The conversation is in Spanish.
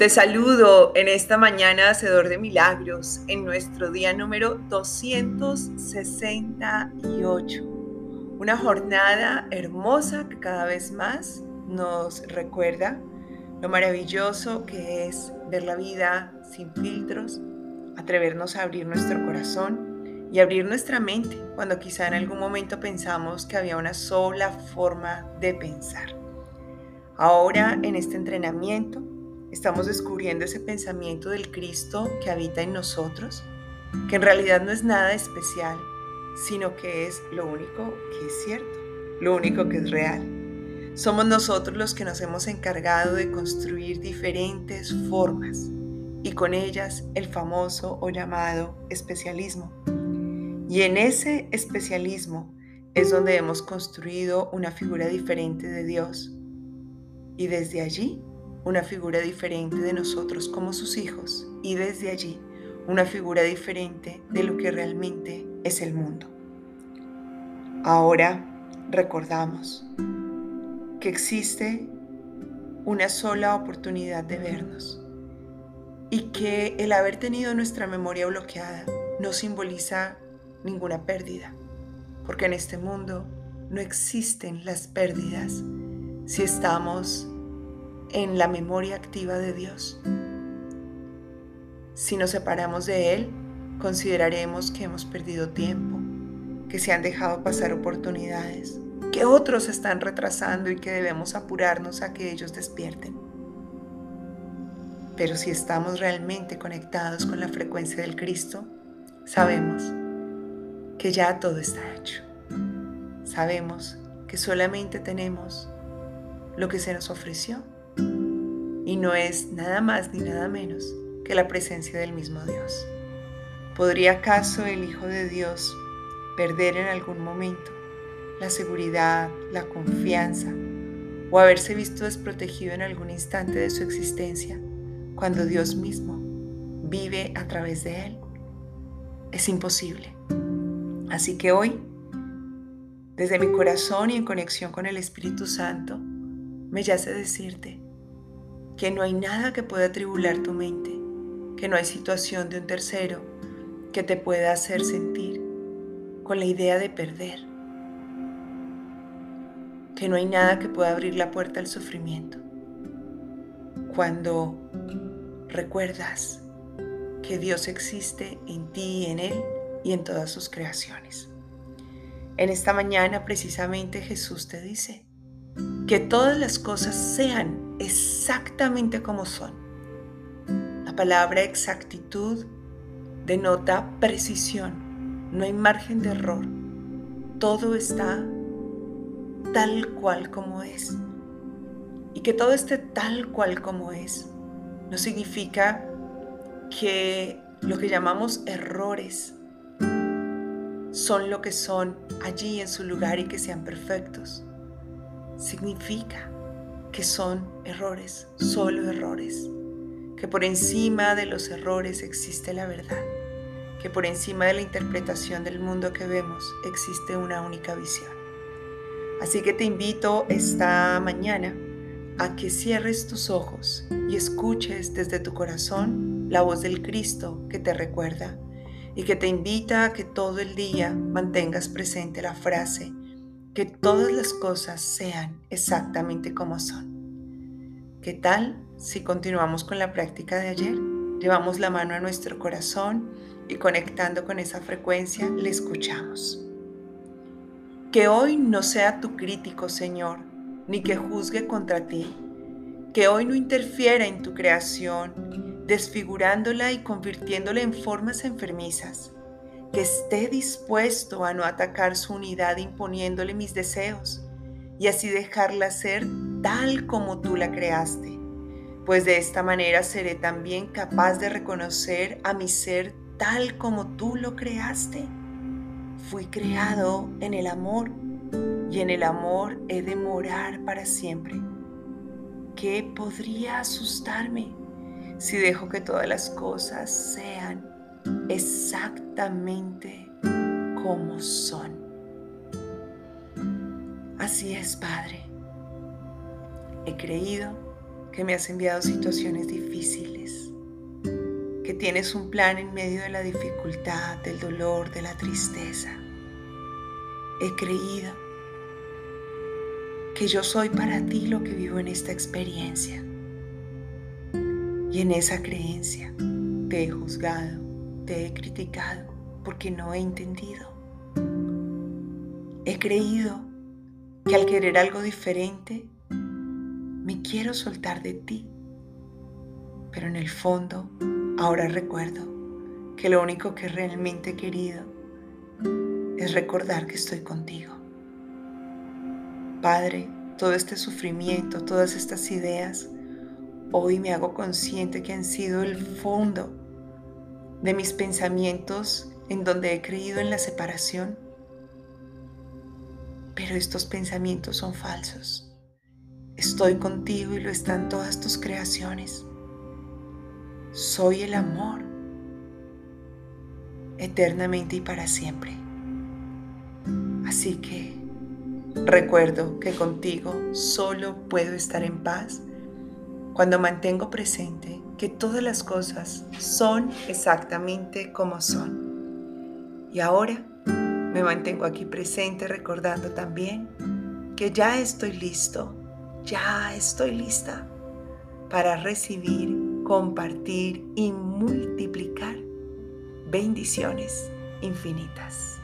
Te saludo en esta mañana, Hacedor de Milagros, en nuestro día número 268. Una jornada hermosa que cada vez más nos recuerda lo maravilloso que es ver la vida sin filtros, atrevernos a abrir nuestro corazón y abrir nuestra mente cuando quizá en algún momento pensamos que había una sola forma de pensar. Ahora en este entrenamiento Estamos descubriendo ese pensamiento del Cristo que habita en nosotros, que en realidad no es nada especial, sino que es lo único que es cierto, lo único que es real. Somos nosotros los que nos hemos encargado de construir diferentes formas y con ellas el famoso o llamado especialismo. Y en ese especialismo es donde hemos construido una figura diferente de Dios. Y desde allí una figura diferente de nosotros como sus hijos y desde allí una figura diferente de lo que realmente es el mundo. Ahora recordamos que existe una sola oportunidad de vernos y que el haber tenido nuestra memoria bloqueada no simboliza ninguna pérdida, porque en este mundo no existen las pérdidas si estamos en la memoria activa de Dios. Si nos separamos de Él, consideraremos que hemos perdido tiempo, que se han dejado pasar oportunidades, que otros están retrasando y que debemos apurarnos a que ellos despierten. Pero si estamos realmente conectados con la frecuencia del Cristo, sabemos que ya todo está hecho. Sabemos que solamente tenemos lo que se nos ofreció y no es nada más ni nada menos que la presencia del mismo Dios. ¿Podría acaso el Hijo de Dios perder en algún momento la seguridad, la confianza o haberse visto desprotegido en algún instante de su existencia cuando Dios mismo vive a través de él? Es imposible. Así que hoy, desde mi corazón y en conexión con el Espíritu Santo, me yace decirte, que no hay nada que pueda tribular tu mente, que no hay situación de un tercero que te pueda hacer sentir con la idea de perder, que no hay nada que pueda abrir la puerta al sufrimiento. Cuando recuerdas que Dios existe en ti y en Él y en todas sus creaciones. En esta mañana precisamente Jesús te dice que todas las cosas sean exactamente como son. La palabra exactitud denota precisión, no hay margen de error, todo está tal cual como es. Y que todo esté tal cual como es no significa que lo que llamamos errores son lo que son allí en su lugar y que sean perfectos. Significa que son errores, solo errores, que por encima de los errores existe la verdad, que por encima de la interpretación del mundo que vemos existe una única visión. Así que te invito esta mañana a que cierres tus ojos y escuches desde tu corazón la voz del Cristo que te recuerda y que te invita a que todo el día mantengas presente la frase que todas las cosas sean exactamente como son. ¿Qué tal si continuamos con la práctica de ayer? Llevamos la mano a nuestro corazón y conectando con esa frecuencia le escuchamos. Que hoy no sea tu crítico, Señor, ni que juzgue contra ti. Que hoy no interfiera en tu creación, desfigurándola y convirtiéndola en formas enfermizas que esté dispuesto a no atacar su unidad imponiéndole mis deseos y así dejarla ser tal como tú la creaste, pues de esta manera seré también capaz de reconocer a mi ser tal como tú lo creaste. Fui creado en el amor y en el amor he de morar para siempre. ¿Qué podría asustarme si dejo que todas las cosas sean exactamente como son. Así es, Padre. He creído que me has enviado situaciones difíciles, que tienes un plan en medio de la dificultad, del dolor, de la tristeza. He creído que yo soy para ti lo que vivo en esta experiencia. Y en esa creencia te he juzgado, te he criticado porque no he entendido. He creído que al querer algo diferente, me quiero soltar de ti. Pero en el fondo, ahora recuerdo que lo único que realmente he querido es recordar que estoy contigo. Padre, todo este sufrimiento, todas estas ideas, hoy me hago consciente que han sido el fondo de mis pensamientos en donde he creído en la separación. Pero estos pensamientos son falsos. Estoy contigo y lo están todas tus creaciones. Soy el amor, eternamente y para siempre. Así que Recuerdo que contigo solo puedo estar en paz cuando mantengo presente que todas las cosas son exactamente como son. Y ahora me mantengo aquí presente recordando también que ya estoy listo, ya estoy lista para recibir, compartir y multiplicar bendiciones infinitas.